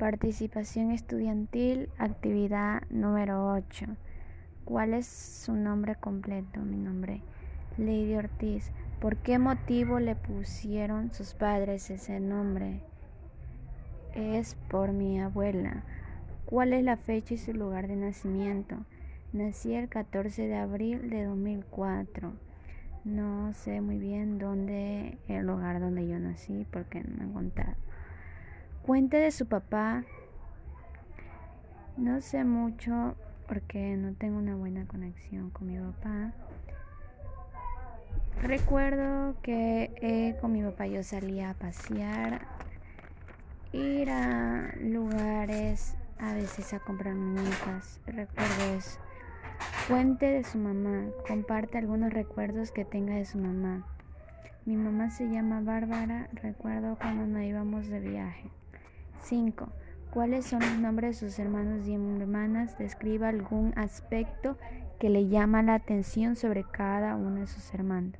Participación estudiantil, actividad número 8. ¿Cuál es su nombre completo? Mi nombre, Lady Ortiz. ¿Por qué motivo le pusieron sus padres ese nombre? Es por mi abuela. ¿Cuál es la fecha y su lugar de nacimiento? Nací el 14 de abril de 2004. No sé muy bien dónde, el lugar donde yo nací, porque no me han contado. Cuente de su papá. No sé mucho porque no tengo una buena conexión con mi papá. Recuerdo que eh, con mi papá yo salía a pasear, ir a lugares, a veces a comprar muñecas. Recuerdo eso. Cuente de su mamá. Comparte algunos recuerdos que tenga de su mamá. Mi mamá se llama Bárbara. Recuerdo cuando nos íbamos de viaje. 5. ¿Cuáles son los nombres de sus hermanos y hermanas? Describa algún aspecto que le llama la atención sobre cada uno de sus hermanos.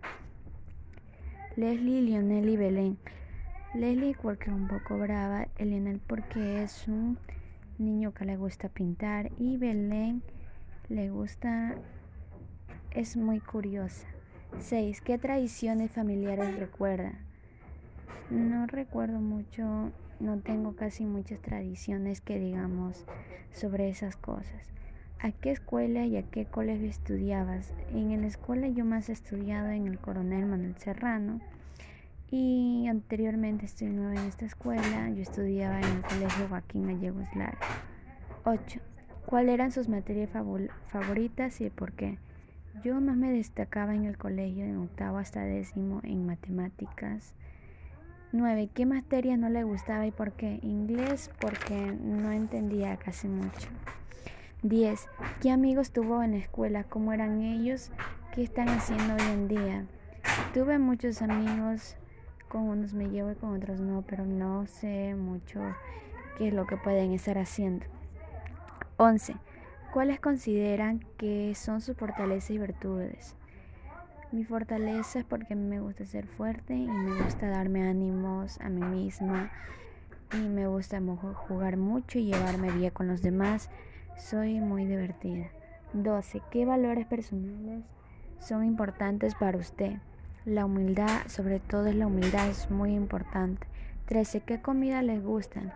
Leslie, Lionel y Belén. Leslie porque es un poco brava, Lionel porque es un niño que le gusta pintar y Belén le gusta, es muy curiosa. 6. ¿Qué tradiciones familiares recuerda? No recuerdo mucho, no tengo casi muchas tradiciones que digamos sobre esas cosas. ¿A qué escuela y a qué colegio estudiabas? En la escuela yo más he estudiado en el Coronel Manuel Serrano y anteriormente estoy nueva en esta escuela. Yo estudiaba en el Colegio Joaquín Gallegos Lara. 8. ¿Cuáles eran sus materias favoritas y por qué? Yo más me destacaba en el colegio en octavo hasta décimo en matemáticas. 9. ¿Qué materias no le gustaba y por qué? Inglés porque no entendía casi mucho. 10. ¿Qué amigos tuvo en la escuela? ¿Cómo eran ellos? ¿Qué están haciendo hoy en día? Tuve muchos amigos, con unos me llevo y con otros no, pero no sé mucho qué es lo que pueden estar haciendo. 11. ¿Cuáles consideran que son sus fortalezas y virtudes? Mi fortaleza es porque me gusta ser fuerte y me gusta darme ánimos a mí misma y me gusta jugar mucho y llevarme bien con los demás. Soy muy divertida. 12. ¿Qué valores personales son importantes para usted? La humildad, sobre todo es la humildad, es muy importante. 13. ¿Qué comida les gustan?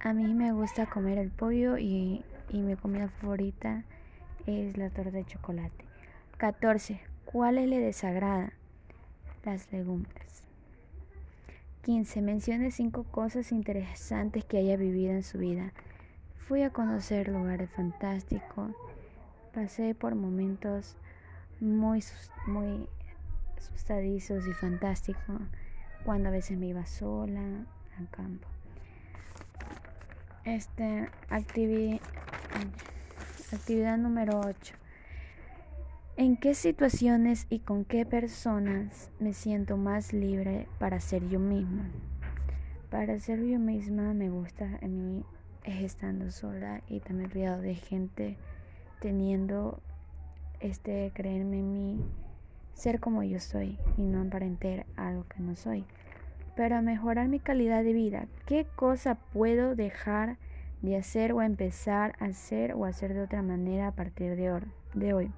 A mí me gusta comer el pollo y y mi comida favorita es la torta de chocolate. 14. ¿Cuáles le desagrada? Las legumbres. 15. Mencione cinco cosas interesantes que haya vivido en su vida. Fui a conocer lugares fantásticos. Pasé por momentos muy, muy asustadizos y fantásticos cuando a veces me iba sola al campo. Este, actividad Actividad número 8. ¿En qué situaciones y con qué personas me siento más libre para ser yo misma? Para ser yo misma me gusta a mí es estando sola y también rodeado de gente teniendo este creerme en mí, ser como yo soy y no aparentar algo que no soy. Para mejorar mi calidad de vida, ¿qué cosa puedo dejar de hacer o empezar a hacer o hacer de otra manera a partir de, de hoy.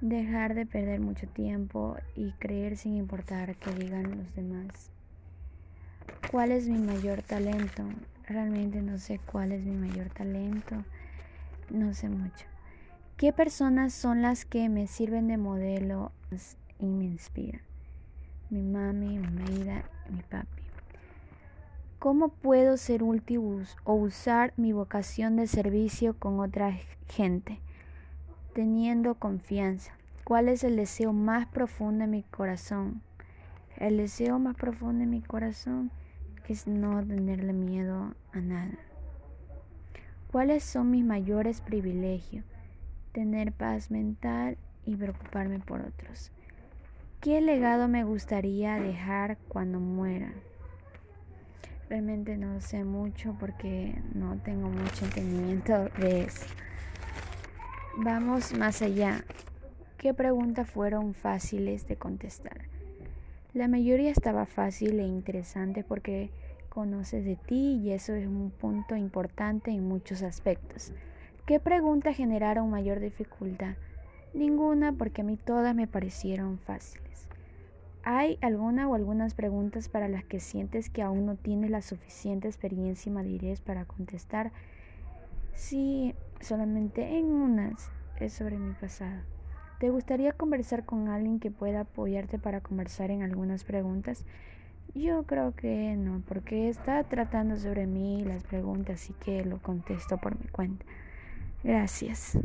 Dejar de perder mucho tiempo y creer sin importar que digan los demás. ¿Cuál es mi mayor talento? Realmente no sé cuál es mi mayor talento. No sé mucho. ¿Qué personas son las que me sirven de modelo y me inspiran? Mi mami, mi maida mi papi. ¿Cómo puedo ser útil o usar mi vocación de servicio con otra gente? Teniendo confianza. ¿Cuál es el deseo más profundo de mi corazón? El deseo más profundo de mi corazón es no tenerle miedo a nada. ¿Cuáles son mis mayores privilegios? Tener paz mental y preocuparme por otros. ¿Qué legado me gustaría dejar cuando muera? Realmente no sé mucho porque no tengo mucho entendimiento de eso. Vamos más allá. ¿Qué preguntas fueron fáciles de contestar? La mayoría estaba fácil e interesante porque conoces de ti y eso es un punto importante en muchos aspectos. ¿Qué preguntas generaron mayor dificultad? Ninguna porque a mí todas me parecieron fáciles. ¿Hay alguna o algunas preguntas para las que sientes que aún no tienes la suficiente experiencia y madurez para contestar? Sí, solamente en unas es sobre mi pasado. ¿Te gustaría conversar con alguien que pueda apoyarte para conversar en algunas preguntas? Yo creo que no, porque está tratando sobre mí las preguntas y que lo contesto por mi cuenta. Gracias.